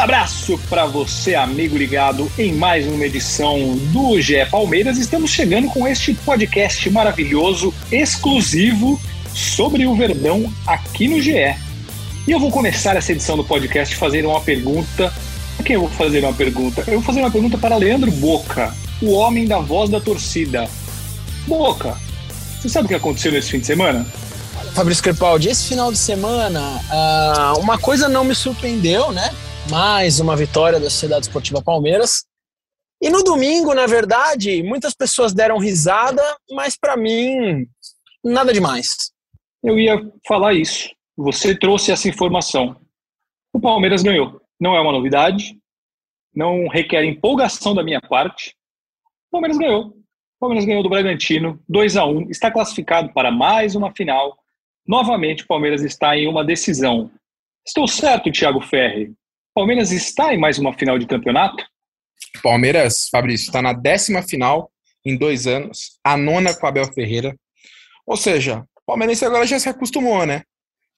Abraço para você, amigo ligado, em mais uma edição do GE Palmeiras. Estamos chegando com este podcast maravilhoso, exclusivo sobre o Verdão aqui no GE. E eu vou começar essa edição do podcast fazendo uma pergunta. A quem eu vou fazer uma pergunta? Eu vou fazer uma pergunta para Leandro Boca, o homem da voz da torcida. Boca, você sabe o que aconteceu nesse fim de semana? Fabrício Crepaldi, esse final de semana, uh, uma coisa não me surpreendeu, né? Mais uma vitória da Sociedade Esportiva Palmeiras. E no domingo, na verdade, muitas pessoas deram risada, mas para mim, nada demais. Eu ia falar isso. Você trouxe essa informação. O Palmeiras ganhou. Não é uma novidade. Não requer empolgação da minha parte. O Palmeiras ganhou. O Palmeiras ganhou do Bragantino, 2 a 1 Está classificado para mais uma final. Novamente, o Palmeiras está em uma decisão. Estou certo, Thiago Ferri? O Palmeiras está em mais uma final de campeonato? Palmeiras, Fabrício, está na décima final em dois anos, a nona com Abel Ferreira. Ou seja, palmeirense agora já se acostumou, né?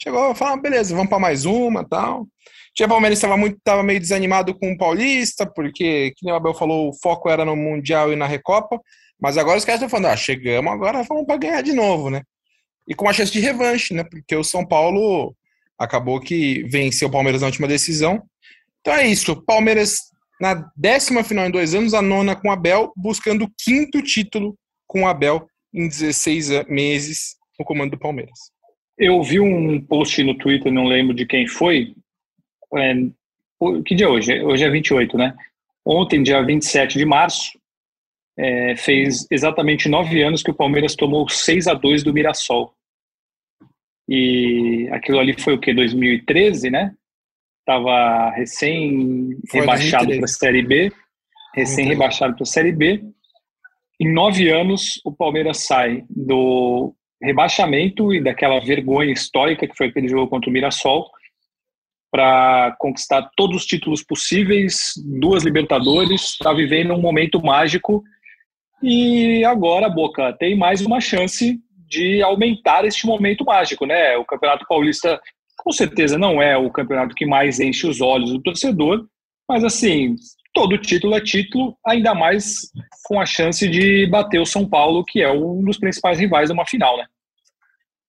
Chegou a falar, beleza, vamos para mais uma tal. Tinha palmeirense estava muito, tava meio desanimado com o Paulista, porque, que o Abel falou, o foco era no Mundial e na Recopa. Mas agora os caras estão falando, ah, chegamos, agora vamos para ganhar de novo, né? E com uma chance de revanche, né? Porque o São Paulo acabou que venceu o Palmeiras na última decisão. Então é isso. Palmeiras na décima final em dois anos, a nona com Abel, buscando o quinto título com Abel em 16 meses no comando do Palmeiras. Eu vi um post no Twitter, não lembro de quem foi. É, que dia é hoje? Hoje é 28, né? Ontem, dia 27 de março, é, fez exatamente nove anos que o Palmeiras tomou 6 a 2 do Mirassol. E aquilo ali foi o que? 2013, né? Tava recém rebaixado para a Série B. Recém rebaixado para a Série B. Em nove anos, o Palmeiras sai do rebaixamento e daquela vergonha histórica que foi aquele jogo contra o Mirassol para conquistar todos os títulos possíveis, duas Libertadores, está vivendo um momento mágico e agora, Boca, tem mais uma chance de aumentar este momento mágico, né? O Campeonato Paulista com certeza não é o campeonato que mais enche os olhos do torcedor, mas assim, todo título é título, ainda mais com a chance de bater o São Paulo, que é um dos principais rivais de uma final, né?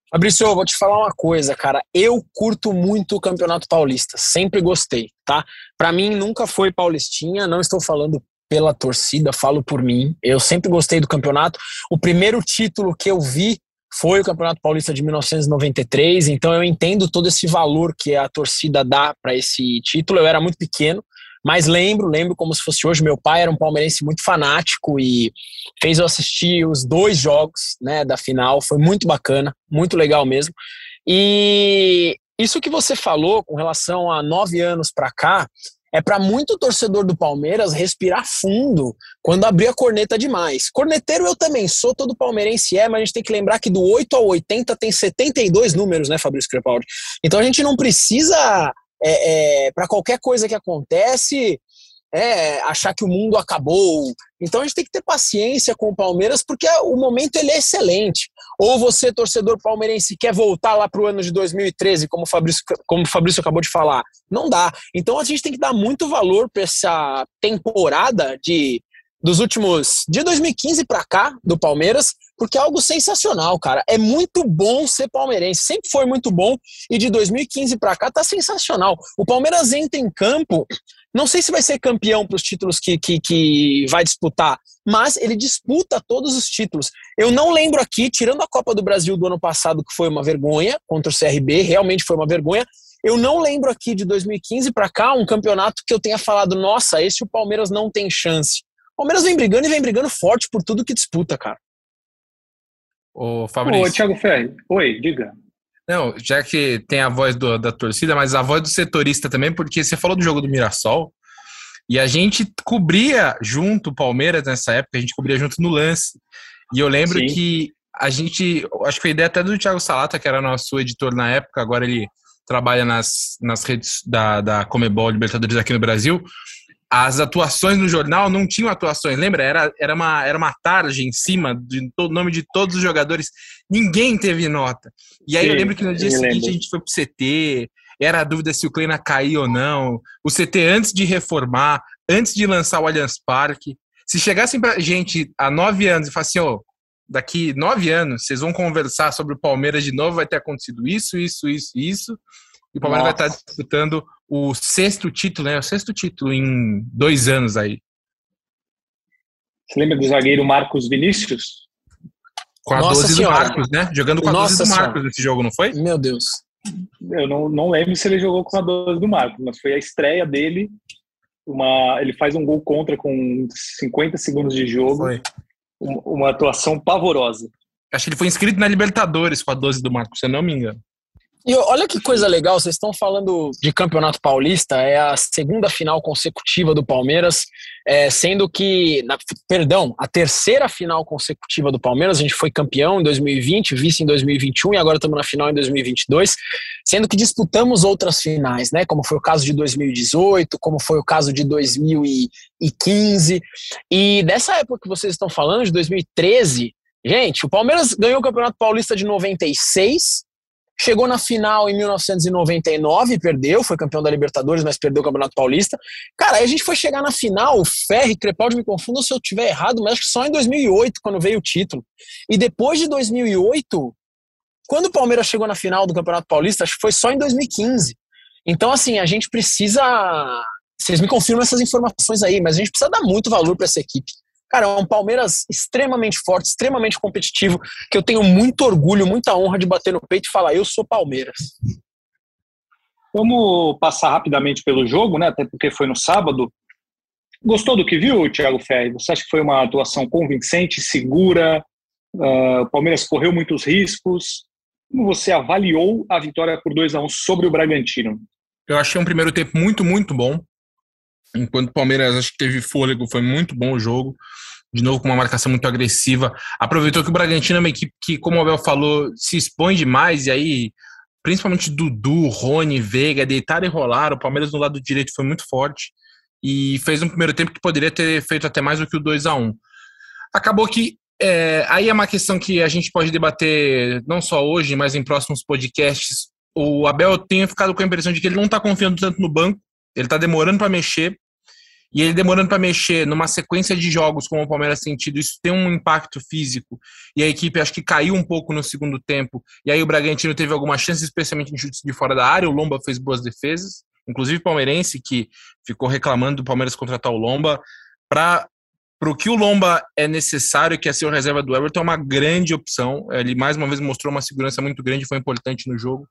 Fabrício, vou te falar uma coisa, cara. Eu curto muito o Campeonato Paulista, sempre gostei, tá? Para mim nunca foi paulistinha, não estou falando pela torcida, falo por mim. Eu sempre gostei do campeonato. O primeiro título que eu vi foi o Campeonato Paulista de 1993, então eu entendo todo esse valor que a torcida dá para esse título. Eu era muito pequeno, mas lembro, lembro como se fosse hoje. Meu pai era um palmeirense muito fanático e fez eu assistir os dois jogos né, da final. Foi muito bacana, muito legal mesmo. E isso que você falou com relação a nove anos para cá é para muito torcedor do Palmeiras respirar fundo quando abrir a corneta demais. Corneteiro eu também sou, todo palmeirense é, mas a gente tem que lembrar que do 8 ao 80 tem 72 números, né, Fabrício Crepaldi? Então a gente não precisa é, é, para qualquer coisa que acontece, é, achar que o mundo acabou. Então a gente tem que ter paciência com o Palmeiras, porque o momento ele é excelente. Ou você, torcedor palmeirense, quer voltar lá para o ano de 2013, como o, Fabrício, como o Fabrício acabou de falar. Não dá. Então a gente tem que dar muito valor para essa temporada de dos últimos de 2015 para cá do Palmeiras, porque é algo sensacional, cara. É muito bom ser palmeirense, sempre foi muito bom e de 2015 para cá tá sensacional. O Palmeiras entra em campo, não sei se vai ser campeão para os títulos que, que, que vai disputar, mas ele disputa todos os títulos. Eu não lembro aqui, tirando a Copa do Brasil do ano passado, que foi uma vergonha contra o CRB, realmente foi uma vergonha. Eu não lembro aqui de 2015 para cá um campeonato que eu tenha falado, nossa, esse o Palmeiras não tem chance. O Palmeiras vem brigando e vem brigando forte por tudo que disputa, cara. Ô, Fabrício. Ô, Thiago Ferri. Oi, diga. Não, já que tem a voz do, da torcida, mas a voz do setorista também, porque você falou do jogo do Mirassol. E a gente cobria junto o Palmeiras nessa época, a gente cobria junto no lance. E eu lembro Sim. que a gente, acho que foi ideia até do Thiago Salata, que era nosso editor na época, agora ele trabalha nas, nas redes da, da Comebol Libertadores aqui no Brasil. As atuações no jornal não tinham atuações, lembra? Era, era, uma, era uma tarde em cima do nome de todos os jogadores, ninguém teve nota. E aí Sim, eu lembro que no dia seguinte lembro. a gente foi pro CT, era a dúvida se o Kleina caía ou não. O CT antes de reformar, antes de lançar o Allianz Parque. Se chegassem pra gente há nove anos e falassem, ó, oh, daqui nove anos vocês vão conversar sobre o Palmeiras de novo, vai ter acontecido isso, isso, isso, isso. E o Palmeiras Nossa. vai estar disputando o sexto título, né? O sexto título em dois anos aí. Você lembra do zagueiro Marcos Vinícius? Com a Nossa 12 senhora. do Marcos, né? Jogando com a Nossa 12 do Marcos senhora. nesse jogo, não foi? Meu Deus. Eu não, não lembro se ele jogou com a 12 do Marcos, mas foi a estreia dele. Uma, ele faz um gol contra com 50 segundos de jogo. Foi. Uma, uma atuação pavorosa. Acho que ele foi inscrito na Libertadores com a 12 do Marcos, se eu não me engano. E olha que coisa legal, vocês estão falando de Campeonato Paulista, é a segunda final consecutiva do Palmeiras, é, sendo que, na, perdão, a terceira final consecutiva do Palmeiras, a gente foi campeão em 2020, vice em 2021 e agora estamos na final em 2022, sendo que disputamos outras finais, né, como foi o caso de 2018, como foi o caso de 2015, e dessa época que vocês estão falando, de 2013, gente, o Palmeiras ganhou o Campeonato Paulista de 96, Chegou na final em 1999, perdeu, foi campeão da Libertadores, mas perdeu o Campeonato Paulista. Cara, aí a gente foi chegar na final, o Ferri, Crepaldi me confunda se eu estiver errado, mas acho que só em 2008, quando veio o título. E depois de 2008, quando o Palmeiras chegou na final do Campeonato Paulista, acho que foi só em 2015. Então, assim, a gente precisa. Vocês me confirmam essas informações aí, mas a gente precisa dar muito valor para essa equipe. Cara, é um Palmeiras extremamente forte, extremamente competitivo, que eu tenho muito orgulho, muita honra de bater no peito e falar: eu sou Palmeiras. Vamos passar rapidamente pelo jogo, né? Até porque foi no sábado. Gostou do que viu, Thiago Ferri? Você acha que foi uma atuação convincente, segura? Uh, o Palmeiras correu muitos riscos. Como você avaliou a vitória por 2 a 1 um sobre o Bragantino? Eu achei um primeiro tempo muito, muito bom. Enquanto o Palmeiras acho que teve fôlego, foi muito bom o jogo. De novo, com uma marcação muito agressiva. Aproveitou que o Bragantino é uma equipe que, como o Abel falou, se expõe demais. E aí, principalmente Dudu, Rony, Veiga, deitaram e rolaram. O Palmeiras no lado direito foi muito forte. E fez um primeiro tempo que poderia ter feito até mais do que o 2 a 1 Acabou que. É, aí é uma questão que a gente pode debater não só hoje, mas em próximos podcasts. O Abel tem ficado com a impressão de que ele não está confiando tanto no banco. Ele está demorando para mexer. E ele demorando para mexer numa sequência de jogos como o Palmeiras tem isso tem um impacto físico. E a equipe acho que caiu um pouco no segundo tempo. E aí o Bragantino teve algumas chances, especialmente em chutes de fora da área. O Lomba fez boas defesas, inclusive o palmeirense que ficou reclamando do Palmeiras contratar o Lomba para o que o Lomba é necessário, que é ser o reserva do Everton, é uma grande opção. Ele mais uma vez mostrou uma segurança muito grande, foi importante no jogo.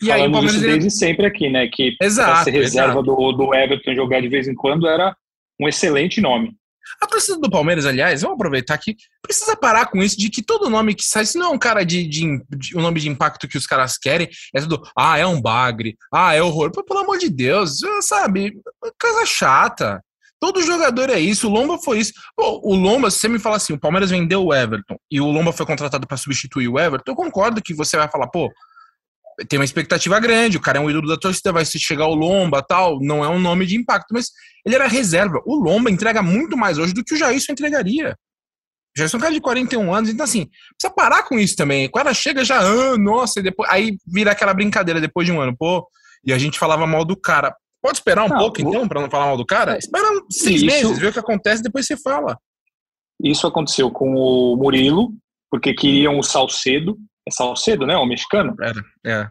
E aí o Palmeiras desde ele... sempre aqui, né? Que exato, ser reserva do, do Everton jogar de vez em quando era um excelente nome. A torcida do Palmeiras, aliás, vamos aproveitar aqui, precisa parar com isso de que todo nome que sai, se não é um cara de, de, de um nome de impacto que os caras querem, é tudo, ah, é um bagre, ah, é horror. Pô, pelo amor de Deus, sabe? Coisa chata. Todo jogador é isso, o Lomba foi isso. Pô, o Lomba, se você me fala assim, o Palmeiras vendeu o Everton e o Lomba foi contratado para substituir o Everton, eu concordo que você vai falar, pô, tem uma expectativa grande, o cara é um ídolo da torcida, vai se chegar o Lomba tal, não é um nome de impacto, mas ele era reserva. O Lomba entrega muito mais hoje do que o Jailson entregaria. O Jailson é um cara de 41 anos, então assim, precisa parar com isso também. O cara chega já, ah, nossa, e depois, aí vira aquela brincadeira depois de um ano, pô, e a gente falava mal do cara. Pode esperar um não, pouco, então, para não falar mal do cara? É, Espera seis isso, meses, vê o que acontece, depois você fala. Isso aconteceu com o Murilo, porque queriam o Salcedo, é Salcedo, né? O mexicano. Era, é.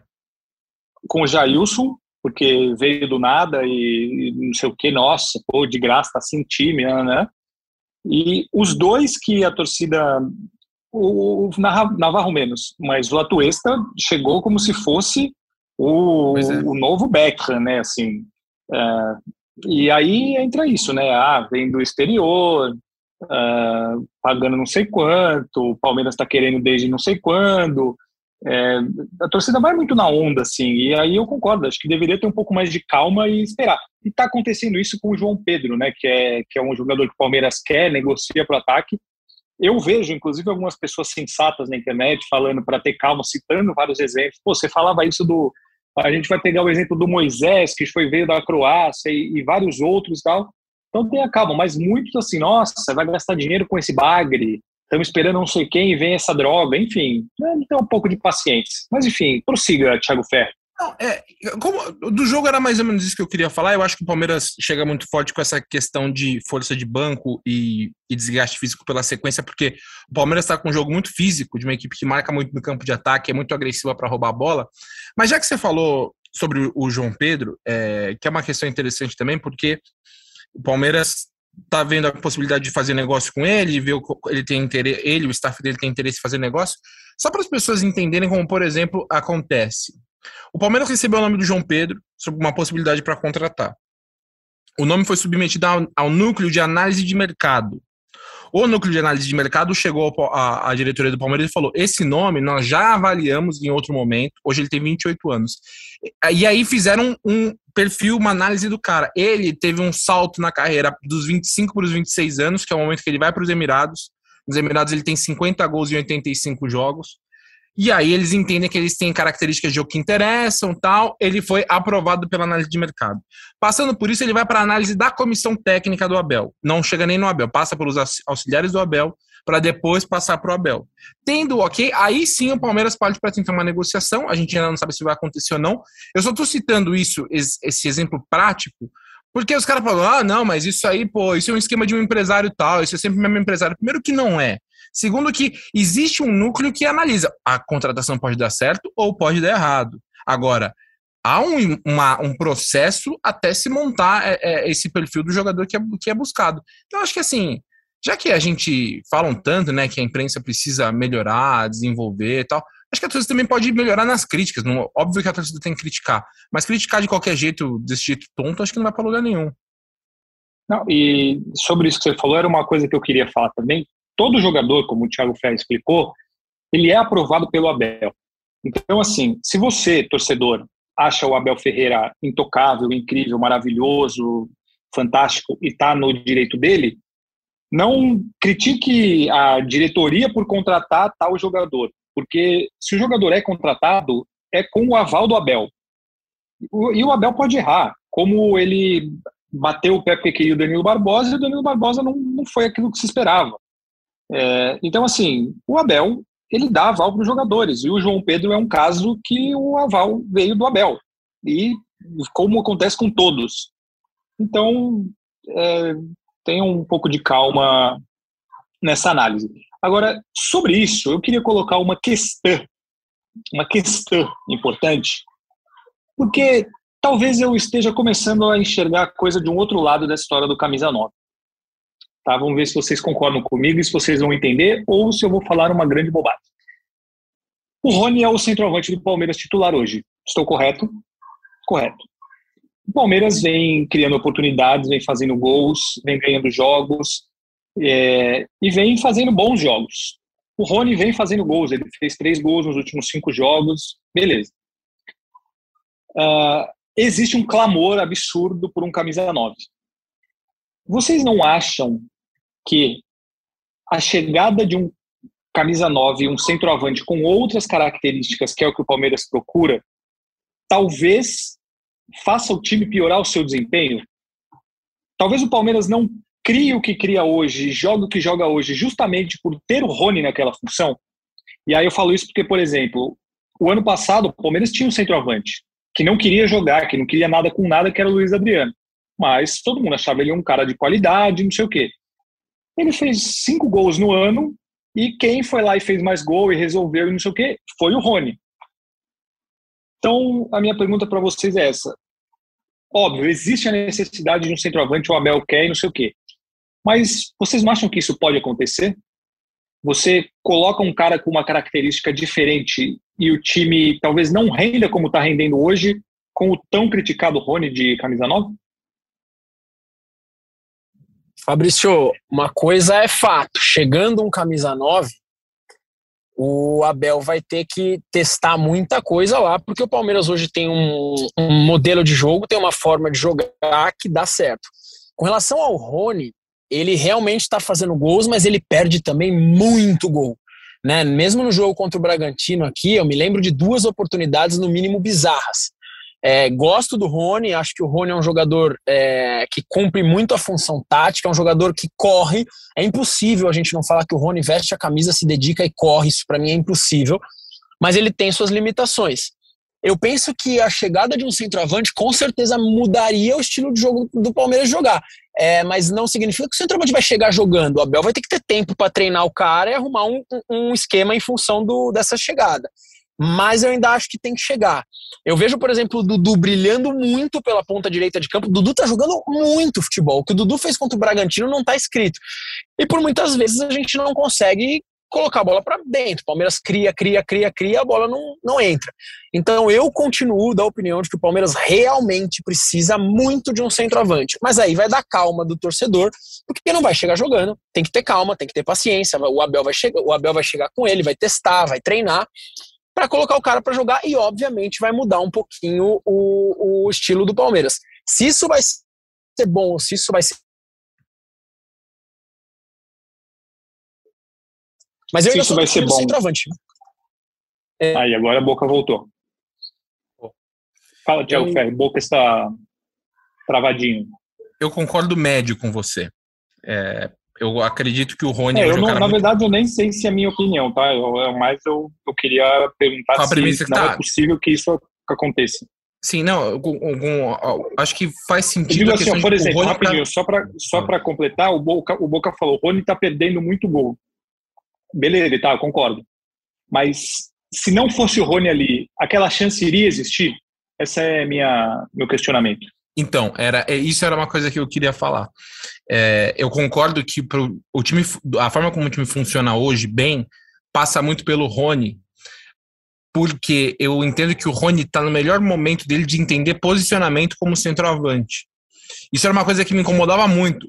Com o Jailson, porque veio do nada e, e não sei o que, nossa, pô, de graça, tá sem time, né? E os dois que a torcida. O, o Navarro menos, mas o Atuesta chegou como se fosse o, é. o novo Beckham, né? Assim, é, e aí entra isso, né? Ah, vem do exterior, uh, pagando não sei quanto, o Palmeiras está querendo desde não sei quando. É, a torcida vai muito na onda, assim, e aí eu concordo, acho que deveria ter um pouco mais de calma e esperar. E está acontecendo isso com o João Pedro, né, que é, que é um jogador que o Palmeiras quer, negocia para o ataque. Eu vejo, inclusive, algumas pessoas sensatas na internet falando para ter calma, citando vários exemplos. Pô, você falava isso do. A gente vai pegar o exemplo do Moisés, que foi veio da Croácia, e, e vários outros e tal. Então tenha calma, mas muitos assim, nossa, vai gastar dinheiro com esse bagre, estamos esperando não sei quem e vem essa droga, enfim, né, tem um pouco de paciência. Mas enfim, prossiga, Thiago Ferro. Não, é, como, do jogo era mais ou menos isso que eu queria falar. Eu acho que o Palmeiras chega muito forte com essa questão de força de banco e, e desgaste físico pela sequência, porque o Palmeiras está com um jogo muito físico, de uma equipe que marca muito no campo de ataque, é muito agressiva para roubar a bola. Mas já que você falou sobre o João Pedro, é, que é uma questão interessante também, porque o Palmeiras tá vendo a possibilidade de fazer negócio com ele, ver o, ele tem interesse, ele, o staff dele tem interesse em fazer negócio, só para as pessoas entenderem como, por exemplo, acontece. O Palmeiras recebeu o nome do João Pedro sobre uma possibilidade para contratar. O nome foi submetido ao, ao, núcleo de análise de mercado. O núcleo de análise de mercado chegou à diretoria do Palmeiras e falou: esse nome nós já avaliamos em outro momento. Hoje ele tem 28 anos. E aí fizeram um perfil, uma análise do cara. Ele teve um salto na carreira dos 25 para os 26 anos, que é o momento que ele vai para os Emirados. Nos Emirados ele tem 50 gols em 85 jogos. E aí eles entendem que eles têm características de jogo que interessam, tal. Ele foi aprovado pela análise de mercado. Passando por isso, ele vai para a análise da comissão técnica do Abel. Não chega nem no Abel, passa pelos auxiliares do Abel para depois passar para o Abel. Tendo ok, aí sim o Palmeiras pode para tentar uma negociação. A gente ainda não sabe se vai acontecer ou não. Eu só estou citando isso, esse exemplo prático, porque os caras falam, ah, não, mas isso aí, pô, isso é um esquema de um empresário tal, isso é sempre o mesmo empresário. Primeiro que não é. Segundo, que existe um núcleo que analisa a contratação pode dar certo ou pode dar errado. Agora, há um, uma, um processo até se montar é, é, esse perfil do jogador que é, que é buscado. Então, acho que assim, já que a gente fala um tanto, né, que a imprensa precisa melhorar, desenvolver e tal, acho que a torcida também pode melhorar nas críticas. Não, óbvio que a torcida tem que criticar, mas criticar de qualquer jeito, desse jeito tonto, acho que não vai para lugar nenhum. Não, e sobre isso que você falou, era uma coisa que eu queria falar também, todo jogador, como o Thiago Ferreira explicou, ele é aprovado pelo Abel. Então, assim, se você, torcedor, acha o Abel Ferreira intocável, incrível, maravilhoso, fantástico e está no direito dele, não critique a diretoria por contratar tal jogador, porque se o jogador é contratado, é com o aval do Abel. E o Abel pode errar, como ele bateu o pé porque queria o Danilo Barbosa e o Danilo Barbosa não, não foi aquilo que se esperava. É, então, assim, o Abel ele dá aval para os jogadores e o João Pedro é um caso que o aval veio do Abel e como acontece com todos. Então, é, tenha um pouco de calma nessa análise. Agora, sobre isso, eu queria colocar uma questão, uma questão importante, porque talvez eu esteja começando a enxergar a coisa de um outro lado da história do camisa 9. Tá? Vamos ver se vocês concordam comigo e se vocês vão entender ou se eu vou falar uma grande bobagem. O Rony é o centroavante do Palmeiras titular hoje. Estou correto? Correto. O Palmeiras vem criando oportunidades, vem fazendo gols, vem ganhando jogos é, e vem fazendo bons jogos. O Rony vem fazendo gols, ele fez três gols nos últimos cinco jogos, beleza. Uh, existe um clamor absurdo por um camisa 9. Vocês não acham que a chegada de um camisa 9, um centroavante com outras características, que é o que o Palmeiras procura, talvez faça o time piorar o seu desempenho? Talvez o Palmeiras não crie o que cria hoje, joga o que joga hoje, justamente por ter o Rony naquela função. E aí eu falo isso porque, por exemplo, o ano passado o Palmeiras tinha um centroavante que não queria jogar, que não queria nada com nada, que era o Luiz Adriano. Mas todo mundo achava ele um cara de qualidade, não sei o quê. Ele fez cinco gols no ano e quem foi lá e fez mais gol e resolveu e não sei o quê foi o Rony. Então, a minha pergunta para vocês é essa. Óbvio, existe a necessidade de um centroavante, o Abel quer e não sei o quê. Mas vocês não acham que isso pode acontecer? Você coloca um cara com uma característica diferente e o time talvez não renda como está rendendo hoje com o tão criticado Rony de camisa 9? Fabrício, uma coisa é fato. Chegando um camisa 9, o Abel vai ter que testar muita coisa lá, porque o Palmeiras hoje tem um, um modelo de jogo, tem uma forma de jogar que dá certo. Com relação ao Rony, ele realmente está fazendo gols, mas ele perde também muito gol. Né? Mesmo no jogo contra o Bragantino aqui, eu me lembro de duas oportunidades, no mínimo, bizarras. É, gosto do Rony, acho que o Rony é um jogador é, que cumpre muito a função tática, é um jogador que corre. É impossível a gente não falar que o Rony veste a camisa, se dedica e corre, isso para mim é impossível. Mas ele tem suas limitações. Eu penso que a chegada de um centroavante com certeza mudaria o estilo de jogo do Palmeiras jogar. É, mas não significa que o centroavante vai chegar jogando. O Abel vai ter que ter tempo para treinar o cara e arrumar um, um esquema em função do, dessa chegada mas eu ainda acho que tem que chegar. Eu vejo, por exemplo, o Dudu brilhando muito pela ponta direita de campo. O Dudu tá jogando muito futebol. O que o Dudu fez contra o Bragantino não tá escrito. E por muitas vezes a gente não consegue colocar a bola para dentro. O Palmeiras cria, cria, cria, cria, a bola não, não entra. Então eu continuo da opinião de que o Palmeiras realmente precisa muito de um centroavante. Mas aí vai dar calma do torcedor, porque não vai chegar jogando. Tem que ter calma, tem que ter paciência. O Abel vai chegar, o Abel vai chegar com ele, vai testar, vai treinar para colocar o cara para jogar e, obviamente, vai mudar um pouquinho o, o estilo do Palmeiras. Se isso vai ser bom, se isso vai ser. Mas eu se isso vai ser bom. Centroavante. É... Aí, agora a boca voltou. Fala, Tiago eu... Ferro, boca está travadinho. Eu concordo médio com você. É, eu acredito que o Rony. É, eu não, na muito... verdade, eu nem sei se é a minha opinião, tá? Eu, mas eu, eu queria perguntar Qual se não tá... é possível que isso aconteça. Sim, não, algum, acho que faz sentido. Eu digo assim, por exemplo, rapidinho, pra... só para só ah. completar, o Boca, o Boca falou: o Rony está perdendo muito gol. Beleza, tá, concordo. Mas se não fosse o Rony ali, aquela chance iria existir? Esse é minha, meu questionamento. Então, era, é, isso era uma coisa que eu queria falar. É, eu concordo que pro, o time, a forma como o time funciona hoje, bem, passa muito pelo Rony, porque eu entendo que o Rony está no melhor momento dele de entender posicionamento como centroavante. Isso era uma coisa que me incomodava muito.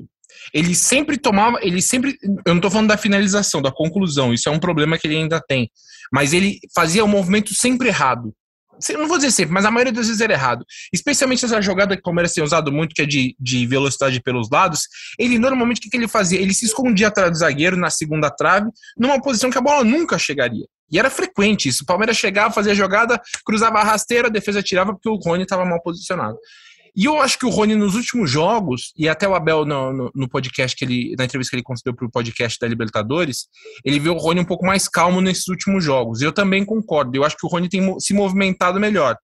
Ele sempre tomava, ele sempre, eu não estou falando da finalização, da conclusão, isso é um problema que ele ainda tem, mas ele fazia o movimento sempre errado não vou dizer sempre, mas a maioria das vezes era errado. Especialmente essa jogada que o Palmeiras tem usado muito, que é de, de velocidade pelos lados. Ele normalmente o que, que ele fazia? Ele se escondia atrás do zagueiro na segunda trave, numa posição que a bola nunca chegaria. E era frequente isso. O Palmeiras chegava, fazia a jogada, cruzava a rasteira, a defesa tirava porque o Rony estava mal posicionado. E eu acho que o Rony, nos últimos jogos, e até o Abel no, no, no podcast que ele, na entrevista que ele concedeu para o podcast da Libertadores, ele viu o Rony um pouco mais calmo nesses últimos jogos. Eu também concordo. Eu acho que o Rony tem se movimentado melhor.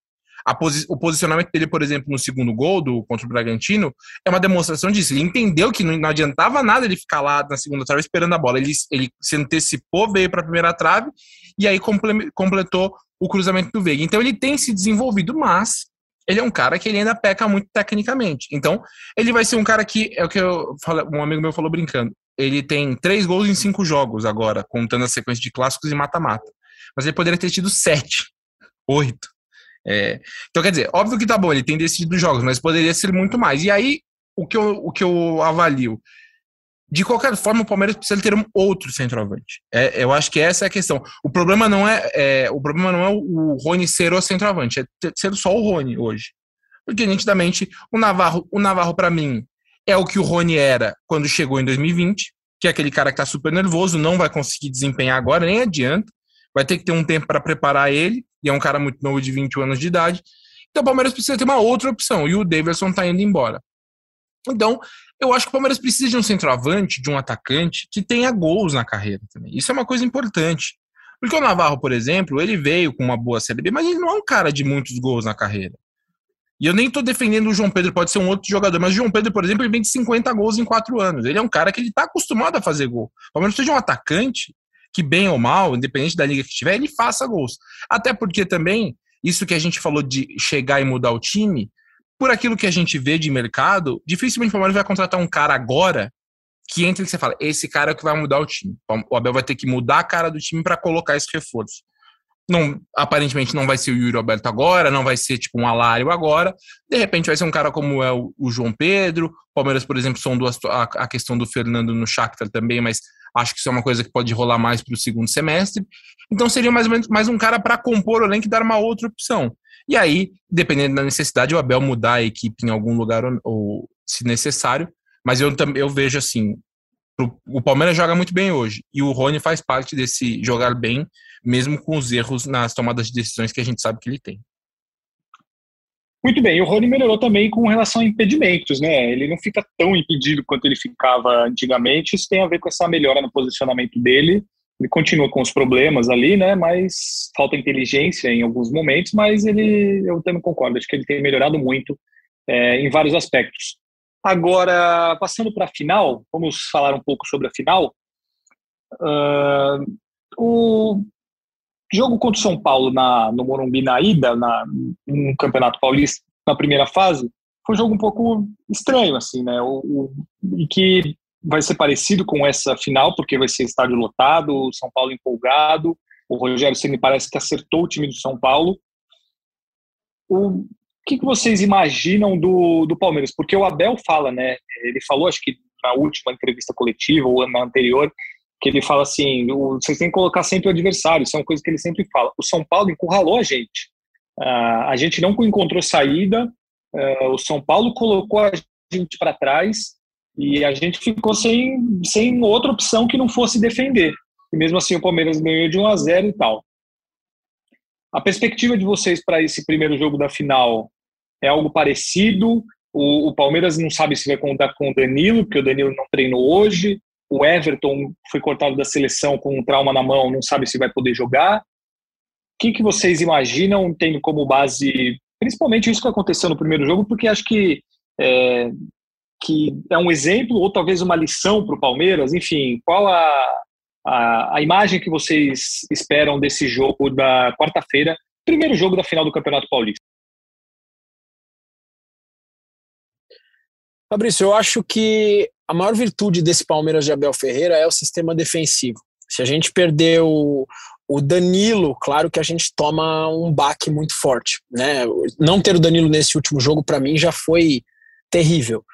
Posi o posicionamento dele, por exemplo, no segundo gol do contra o Bragantino, é uma demonstração disso. Ele entendeu que não, não adiantava nada ele ficar lá na segunda trave esperando a bola. Ele, ele se antecipou, veio para a primeira trave e aí completou o cruzamento do Veiga. Então ele tem se desenvolvido, mas ele é um cara que ele ainda peca muito tecnicamente. Então, ele vai ser um cara que, é o que eu falo, um amigo meu falou brincando, ele tem três gols em cinco jogos agora, contando a sequência de clássicos e mata-mata. Mas ele poderia ter tido sete, oito. É, então, quer dizer, óbvio que tá bom, ele tem decidido jogos, mas poderia ser muito mais. E aí, o que eu, o que eu avalio? De qualquer forma, o Palmeiras precisa ter um outro centroavante. É, eu acho que essa é a questão. O problema não é, é o problema não é o Rony ser o centroavante, é ser só o Rony hoje. Porque nitidamente o Navarro, o Navarro para mim é o que o Rony era quando chegou em 2020, que é aquele cara que tá super nervoso, não vai conseguir desempenhar agora, nem adianta. Vai ter que ter um tempo para preparar ele, e é um cara muito novo de 21 anos de idade. Então o Palmeiras precisa ter uma outra opção, e o Davidson tá indo embora. Então, eu acho que o Palmeiras precisa de um centroavante, de um atacante que tenha gols na carreira também. Isso é uma coisa importante. Porque o Navarro, por exemplo, ele veio com uma boa Série B, mas ele não é um cara de muitos gols na carreira. E eu nem estou defendendo o João Pedro, pode ser um outro jogador, mas o João Pedro, por exemplo, ele vem de 50 gols em 4 anos. Ele é um cara que ele está acostumado a fazer gol. O Palmeiras precisa de um atacante que, bem ou mal, independente da liga que estiver, ele faça gols. Até porque também, isso que a gente falou de chegar e mudar o time, por aquilo que a gente vê de mercado, dificilmente o Palmeiras vai contratar um cara agora que entra e você fala, esse cara é o que vai mudar o time. O Abel vai ter que mudar a cara do time para colocar esse reforço. Não, aparentemente não vai ser o Yuri Alberto agora, não vai ser tipo um Alário agora. De repente vai ser um cara como é o, o João Pedro. Palmeiras, por exemplo, são a, a, questão do Fernando no Shakhtar também, mas acho que isso é uma coisa que pode rolar mais para o segundo semestre. Então seria mais, mais um cara para compor o elenco e dar uma outra opção. E aí, dependendo da necessidade, o Abel mudar a equipe em algum lugar, ou, ou se necessário. Mas eu, eu vejo assim: o Palmeiras joga muito bem hoje. E o Rony faz parte desse jogar bem, mesmo com os erros nas tomadas de decisões que a gente sabe que ele tem. Muito bem, o Rony melhorou também com relação a impedimentos, né? Ele não fica tão impedido quanto ele ficava antigamente. Isso tem a ver com essa melhora no posicionamento dele. Ele continua com os problemas ali, né? Mas falta inteligência em alguns momentos, mas ele, eu também concordo, acho que ele tem melhorado muito é, em vários aspectos. Agora, passando para a final, vamos falar um pouco sobre a final. Uh, o jogo contra o São Paulo na, no Morumbi na ida, na, no Campeonato Paulista, na primeira fase, foi um jogo um pouco estranho, assim, né? O, o, e que vai ser parecido com essa final, porque vai ser estádio lotado, São Paulo empolgado, o Rogério Ceni parece que acertou o time do São Paulo. O que, que vocês imaginam do, do Palmeiras? Porque o Abel fala, né? Ele falou, acho que na última entrevista coletiva ou na anterior, que ele fala assim: vocês têm que colocar sempre o adversário, isso é uma coisa que ele sempre fala. O São Paulo encurralou a gente. Uh, a gente não encontrou saída, uh, o São Paulo colocou a gente para trás e a gente ficou sem, sem outra opção que não fosse defender. E mesmo assim o Palmeiras ganhou de 1 a 0 e tal. A perspectiva de vocês para esse primeiro jogo da final é algo parecido? O, o, Palmeiras não sabe se vai contar com o Danilo, porque o Danilo não treinou hoje o Everton foi cortado da seleção com um trauma na mão, não sabe se vai poder jogar. O que, que vocês imaginam tendo como base, principalmente isso que aconteceu no primeiro jogo, porque acho que é, que é um exemplo ou talvez uma lição para o Palmeiras. Enfim, qual a, a, a imagem que vocês esperam desse jogo da quarta-feira, primeiro jogo da final do Campeonato Paulista? Fabrício, eu acho que a maior virtude desse Palmeiras de Abel Ferreira é o sistema defensivo. Se a gente perder o, o Danilo, claro que a gente toma um baque muito forte. Né? Não ter o Danilo nesse último jogo, para mim, já foi terrível.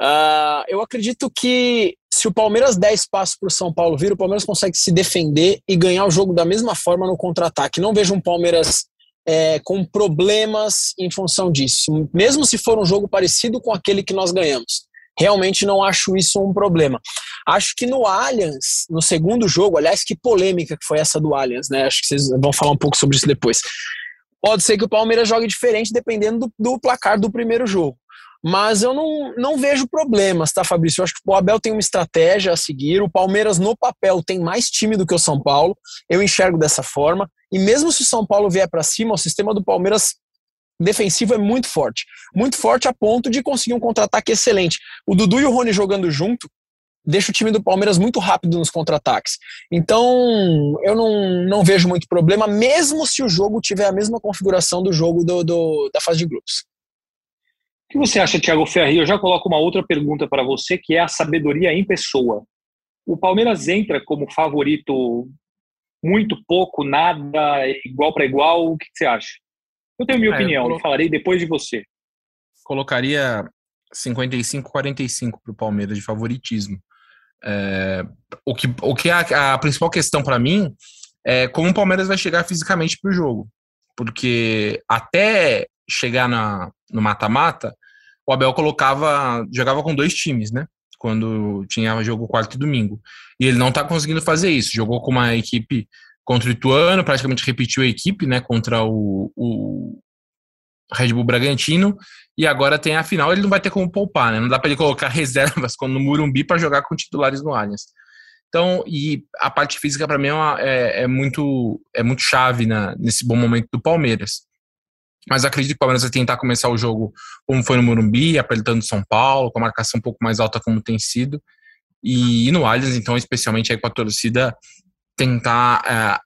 Uh, eu acredito que se o Palmeiras der espaço para o São Paulo vir, o Palmeiras consegue se defender e ganhar o jogo da mesma forma no contra-ataque. Não vejo um Palmeiras é, com problemas em função disso, mesmo se for um jogo parecido com aquele que nós ganhamos realmente não acho isso um problema. Acho que no Allianz, no segundo jogo, aliás, que polêmica que foi essa do Allianz, né? Acho que vocês vão falar um pouco sobre isso depois. Pode ser que o Palmeiras jogue diferente dependendo do, do placar do primeiro jogo. Mas eu não, não vejo problemas, tá, Fabrício? Eu acho que o Abel tem uma estratégia a seguir. O Palmeiras, no papel, tem mais time do que o São Paulo. Eu enxergo dessa forma. E mesmo se o São Paulo vier para cima, o sistema do Palmeiras defensivo é muito forte. Muito forte a ponto de conseguir um contra-ataque excelente. O Dudu e o Rony jogando junto deixa o time do Palmeiras muito rápido nos contra-ataques. Então, eu não, não vejo muito problema, mesmo se o jogo tiver a mesma configuração do jogo do, do da fase de grupos. O que você acha, Thiago Ferri? Eu já coloco uma outra pergunta para você, que é a sabedoria em pessoa. O Palmeiras entra como favorito muito pouco, nada, igual para igual. O que você acha? Eu tenho minha é, opinião, eu, colo... falarei depois de você. Colocaria 55-45 para o Palmeiras de favoritismo. É, o que, o que é a, a principal questão para mim é como o Palmeiras vai chegar fisicamente para o jogo. Porque até chegar na, no mata-mata, o Abel colocava, jogava com dois times, né? Quando tinha jogo quarto e domingo. E ele não está conseguindo fazer isso. Jogou com uma equipe contra o Ituano, praticamente repetiu a equipe, né, contra o, o Red Bull Bragantino, e agora tem a final, ele não vai ter como poupar, né, não dá para ele colocar reservas no Murumbi para jogar com titulares no Allianz. Então, e a parte física para mim é, uma, é, é, muito é muito chave na, nesse bom momento do Palmeiras. Mas acredito que o Palmeiras vai tentar começar o jogo como foi no Murumbi, apertando São Paulo, com a marcação um pouco mais alta como tem sido. E, e no Allianz, então, especialmente aí com a torcida, tentar é,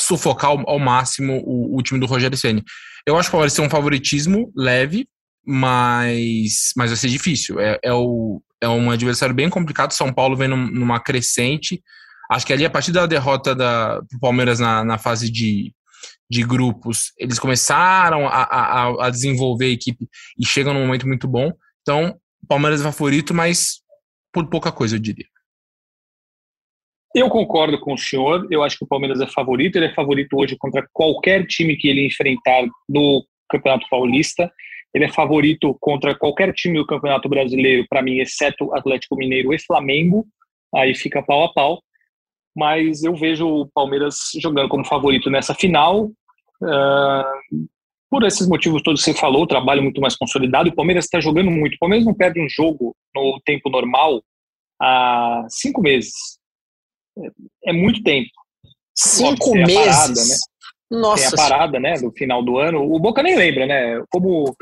sufocar ao, ao, máximo o, o time do Rogério Ceni. Eu acho que vai ser um favoritismo leve, mas, mas vai ser difícil. É, é, o, é um adversário bem complicado. São Paulo vem num, numa crescente. Acho que ali, a partir da derrota do Palmeiras na, na fase de, de grupos, eles começaram a, a, a desenvolver a equipe e chegam num momento muito bom. Então, Palmeiras é favorito, mas por pouca coisa, eu diria. Eu concordo com o senhor. Eu acho que o Palmeiras é favorito. Ele é favorito hoje contra qualquer time que ele enfrentar no Campeonato Paulista. Ele é favorito contra qualquer time do Campeonato Brasileiro, para mim, exceto Atlético Mineiro e Flamengo. Aí fica pau a pau. Mas eu vejo o Palmeiras jogando como favorito nessa final. Uh, por esses motivos todos que você falou, o trabalho muito mais consolidado. O Palmeiras está jogando muito. O Palmeiras não perde um jogo no tempo normal há cinco meses. É, é muito tempo. Cinco meses? Parada, né? Nossa. Tem a parada, né, no final do ano. O Boca nem lembra, né? Como,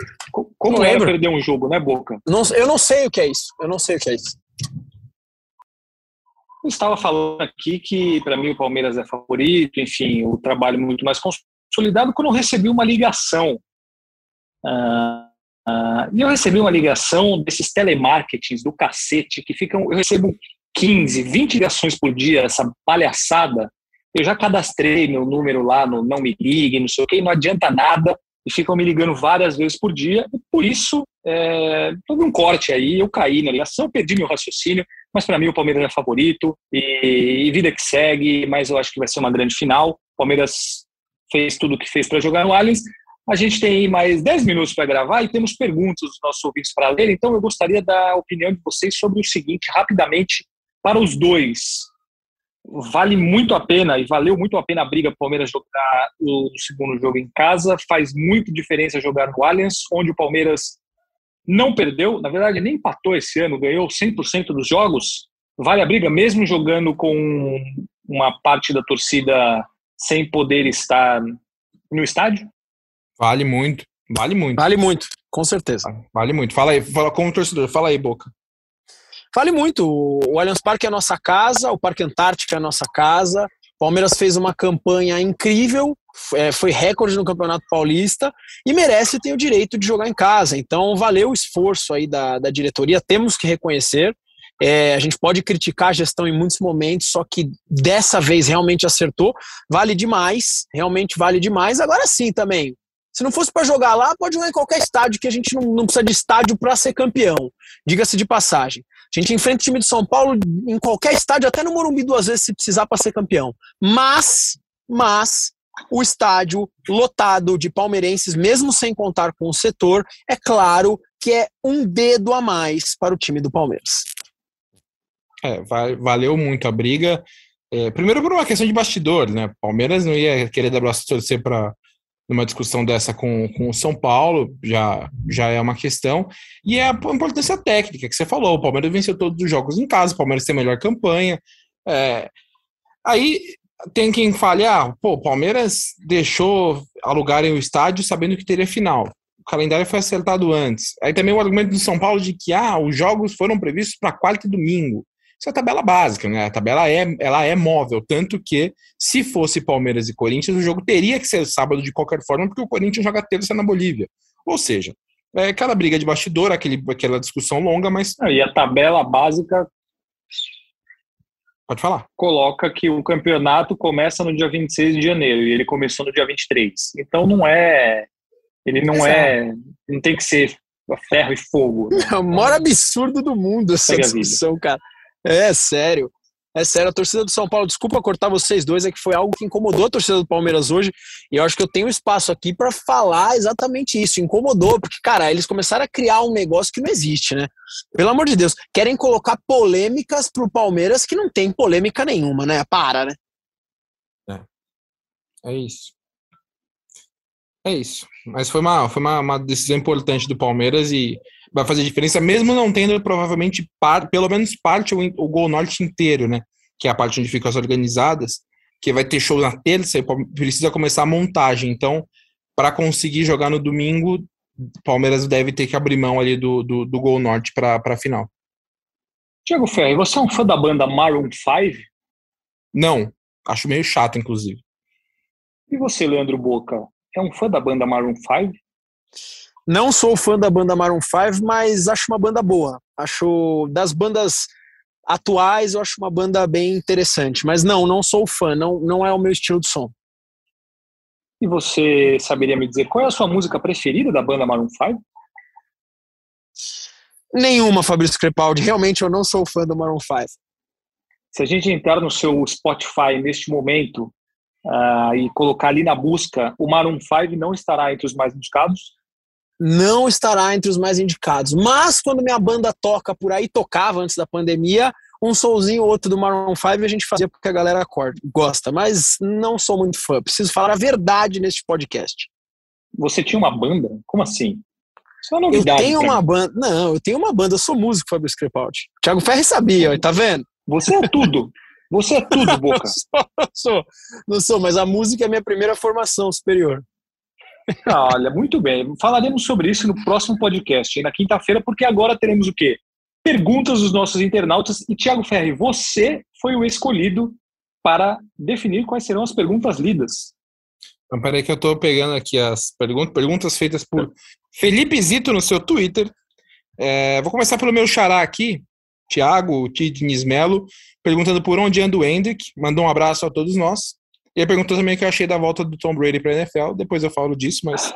como não era perder um jogo, né, Boca? Não, eu não sei o que é isso. Eu não sei o que é isso. Eu estava falando aqui que, para mim, o Palmeiras é favorito, enfim, o trabalho muito mais consolidado quando eu recebi uma ligação. Uh, uh, e eu recebi uma ligação desses telemarketings do cacete que ficam. Eu recebo 15, 20 ligações por dia, essa palhaçada eu já cadastrei meu número lá no Não Me Ligue, não sei o que, não adianta nada, e ficam me ligando várias vezes por dia, e por isso, é, um corte aí, eu caí na ligação, perdi meu raciocínio, mas para mim o Palmeiras é favorito, e, e, vida que segue, mas eu acho que vai ser uma grande final. Palmeiras fez tudo o que fez para jogar no Allianz. A gente tem mais 10 minutos para gravar e temos perguntas dos nossos ouvintes para ler, então eu gostaria da opinião de vocês sobre o seguinte, rapidamente, para os dois vale muito a pena e valeu muito a pena a briga para o Palmeiras jogar o segundo jogo em casa. Faz muito diferença jogar no Allianz, onde o Palmeiras não perdeu, na verdade nem empatou esse ano, ganhou 100% dos jogos. Vale a briga mesmo jogando com uma parte da torcida sem poder estar no estádio? Vale muito, vale muito. Vale muito, com certeza. Vale muito. Fala aí, fala como torcedor, fala aí, Boca. Vale muito. O Allianz Parque é a nossa casa, o Parque Antártica é a nossa casa. O Palmeiras fez uma campanha incrível, é, foi recorde no Campeonato Paulista e merece ter o direito de jogar em casa. Então, valeu o esforço aí da, da diretoria, temos que reconhecer. É, a gente pode criticar a gestão em muitos momentos, só que dessa vez realmente acertou. Vale demais, realmente vale demais. Agora sim também. Se não fosse para jogar lá, pode jogar em qualquer estádio, que a gente não, não precisa de estádio para ser campeão. Diga-se de passagem. A gente enfrenta o time de São Paulo em qualquer estádio, até no Morumbi duas vezes se precisar para ser campeão. Mas, mas o estádio lotado de palmeirenses, mesmo sem contar com o setor, é claro que é um dedo a mais para o time do Palmeiras. É, valeu muito a briga. É, primeiro por uma questão de bastidor, né? Palmeiras não ia querer dar braço torcer para numa discussão dessa com, com o São Paulo, já, já é uma questão. E é a importância técnica que você falou. O Palmeiras venceu todos os jogos em casa, o Palmeiras tem a melhor campanha. É, aí tem quem fale, ah, pô, o Palmeiras deixou alugarem o estádio sabendo que teria final. O calendário foi acertado antes. Aí também o argumento do São Paulo de que ah, os jogos foram previstos para quarta e domingo. Isso é a tabela básica, né? A tabela é, ela é móvel, tanto que se fosse Palmeiras e Corinthians, o jogo teria que ser sábado de qualquer forma, porque o Corinthians joga terça na Bolívia. Ou seja, é aquela briga de bastidor, aquele, aquela discussão longa, mas. E a tabela básica. Pode falar. Coloca que o campeonato começa no dia 26 de janeiro e ele começou no dia 23. Então não é. Ele não Exato. é. Não tem que ser ferro e fogo. Né? É o maior absurdo do mundo essa discussão, cara. É sério. É sério, a torcida do São Paulo, desculpa cortar vocês dois, é que foi algo que incomodou a torcida do Palmeiras hoje, e eu acho que eu tenho espaço aqui para falar exatamente isso. Incomodou, porque, cara, eles começaram a criar um negócio que não existe, né? Pelo amor de Deus, querem colocar polêmicas pro Palmeiras que não tem polêmica nenhuma, né? Para, né? É. É isso. É isso. Mas foi uma, foi uma, uma decisão importante do Palmeiras e vai fazer diferença, mesmo não tendo provavelmente par, pelo menos parte o, o Gol Norte inteiro, né? Que é a parte onde ficam as organizadas, que vai ter show na terça e precisa começar a montagem. Então, para conseguir jogar no domingo, Palmeiras deve ter que abrir mão ali do, do, do Gol Norte para a final. Tiago Ferri, você é um fã da banda Maroon 5? Não, acho meio chato, inclusive. E você, Leandro Boca, é um fã da banda Maroon 5? Não sou fã da banda Maroon 5, mas acho uma banda boa. Acho das bandas atuais, eu acho uma banda bem interessante. Mas não, não sou fã, não, não é o meu estilo de som. E você saberia me dizer qual é a sua música preferida da banda Maroon 5? Nenhuma, Fabrício Crepaldi. Realmente eu não sou fã do Maroon 5. Se a gente entrar no seu Spotify neste momento uh, e colocar ali na busca, o Maroon 5 não estará entre os mais indicados? Não estará entre os mais indicados. Mas quando minha banda toca por aí, tocava antes da pandemia, um solzinho ou outro do Maroon 5 a gente fazia porque a galera acorda, gosta. Mas não sou muito fã. Preciso falar a verdade neste podcast. Você tinha uma banda? Como assim? Isso é uma novidade. Eu tenho uma banda. Não, eu tenho uma banda, eu sou músico, Fabrício Crepaldi. Thiago Ferri sabia, tá vendo? Você é tudo. Você é tudo, Boca. não, sou, não sou, mas a música é a minha primeira formação superior. Ah, olha, muito bem. Falaremos sobre isso no próximo podcast, na quinta-feira, porque agora teremos o quê? Perguntas dos nossos internautas. E, Tiago Ferri, você foi o escolhido para definir quais serão as perguntas lidas. Então, peraí que eu estou pegando aqui as perguntas, perguntas feitas por Felipe Zito no seu Twitter. É, vou começar pelo meu xará aqui, Thiago Tidnis Melo, perguntando por onde anda o Hendrick. Mandou um abraço a todos nós. E perguntou também o que eu achei da volta do Tom Brady para a NFL. Depois eu falo disso, mas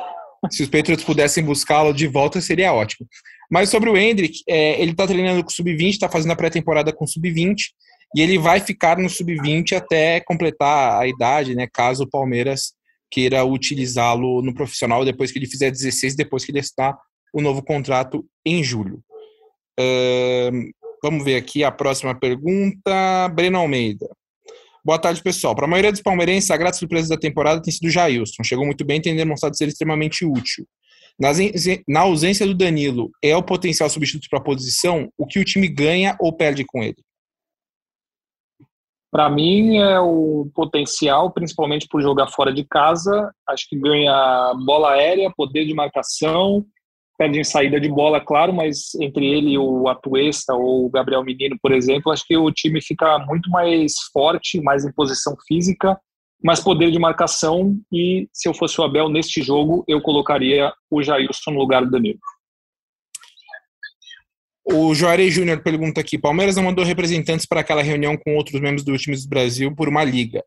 se os Patriots pudessem buscá-lo de volta, seria ótimo. Mas sobre o Hendrick, é, ele está treinando com o Sub-20, está fazendo a pré-temporada com o Sub-20, e ele vai ficar no Sub-20 até completar a idade, né? Caso o Palmeiras queira utilizá-lo no profissional depois que ele fizer 16, depois que ele está o novo contrato em julho. Uh, vamos ver aqui a próxima pergunta. Breno Almeida. Boa tarde, pessoal. Para a maioria dos palmeirenses, a grata surpresa da temporada tem sido Jailson. Chegou muito bem e tem demonstrado ser extremamente útil. Na ausência do Danilo, é o potencial substituto para a posição? O que o time ganha ou perde com ele? Para mim é o potencial, principalmente por jogar fora de casa. Acho que ganha bola aérea, poder de marcação, perde em saída de bola, claro, mas entre ele e o Atuesta ou o Gabriel Menino, por exemplo, acho que o time fica muito mais forte, mais em posição física, mais poder de marcação. E se eu fosse o Abel neste jogo, eu colocaria o Jailson no lugar do Danilo. O Juarez Júnior pergunta aqui: Palmeiras não mandou representantes para aquela reunião com outros membros do time do Brasil por uma liga.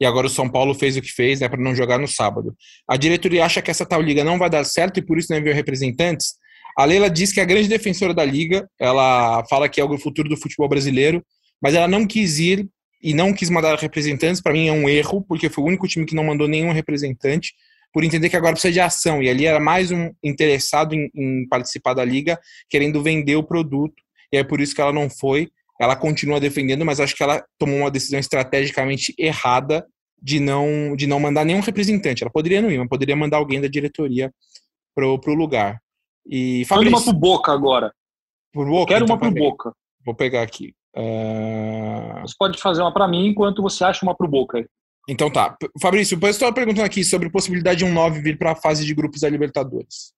E agora o São Paulo fez o que fez, né, para não jogar no sábado. A diretoria acha que essa tal liga não vai dar certo e por isso não enviou representantes. A Leila diz que é a grande defensora da liga, ela fala que é o futuro do futebol brasileiro, mas ela não quis ir e não quis mandar representantes. Para mim é um erro, porque foi o único time que não mandou nenhum representante por entender que agora precisa de ação. E ali era mais um interessado em, em participar da liga, querendo vender o produto. E é por isso que ela não foi. Ela continua defendendo, mas acho que ela tomou uma decisão estrategicamente errada de não, de não mandar nenhum representante. Ela poderia não ir, mas poderia mandar alguém da diretoria pro, pro lugar. E Fabrício, Manda uma pro Boca agora. Por Boca? Quero então, uma pro Boca. Vou pegar aqui. Uh... Você pode fazer uma para mim enquanto você acha uma pro Boca. Então tá. Fabrício, o pessoal perguntando aqui sobre a possibilidade de um 9 vir para a fase de grupos da Libertadores.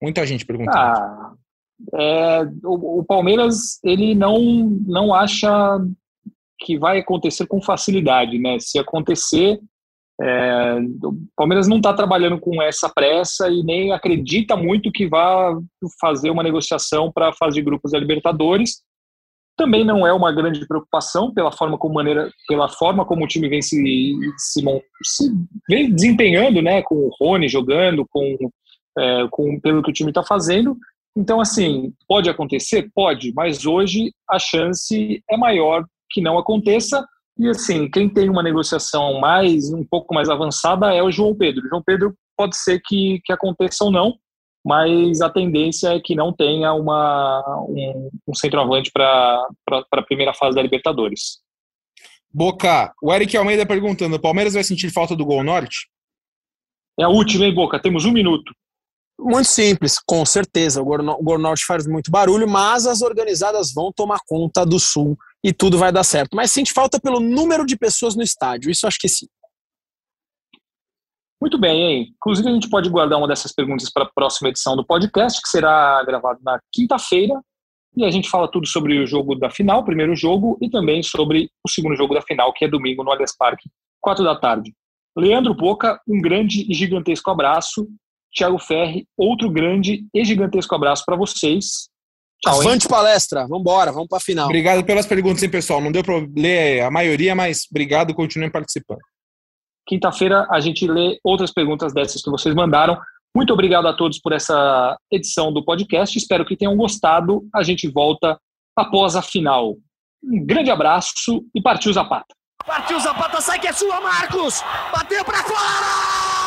Muita gente perguntando. Ah, é, o, o, Palmeiras ele não, não acha que vai acontecer com facilidade, né? Se acontecer, é, o Palmeiras não está trabalhando com essa pressa e nem acredita muito que vá fazer uma negociação para a fase de grupos da Libertadores também não é uma grande preocupação pela forma como maneira, pela forma como o time vem se, se, se vem desempenhando, né, com o Rony jogando, com, é, com pelo que o time está fazendo. Então, assim, pode acontecer, pode, mas hoje a chance é maior que não aconteça. E assim, quem tem uma negociação mais um pouco mais avançada é o João Pedro. O João Pedro pode ser que, que aconteça ou não, mas a tendência é que não tenha uma, um, um centroavante para a primeira fase da Libertadores. Boca, o Eric Almeida perguntando: o Palmeiras vai sentir falta do gol norte? É a última, hein, Boca? Temos um minuto. Muito simples, com certeza. O Gol Norte faz muito barulho, mas as organizadas vão tomar conta do Sul e tudo vai dar certo. Mas sente falta pelo número de pessoas no estádio, isso acho que sim. Muito bem, hein? Inclusive, a gente pode guardar uma dessas perguntas para a próxima edição do podcast, que será gravado na quinta-feira. E a gente fala tudo sobre o jogo da final, o primeiro jogo, e também sobre o segundo jogo da final, que é domingo no Allianz Parque, quatro da tarde. Leandro Boca, um grande e gigantesco abraço. Thiago Ferri, outro grande e gigantesco abraço para vocês. Tchau, Avante hein? palestra, vamos embora, vamos para a final. Obrigado pelas perguntas, hein, pessoal. Não deu para ler a maioria, mas obrigado, continuem participando. Quinta-feira a gente lê outras perguntas dessas que vocês mandaram. Muito obrigado a todos por essa edição do podcast. Espero que tenham gostado. A gente volta após a final. Um grande abraço e partiu Zapata. Partiu Zapata, sai que é sua, Marcos! Bateu para fora!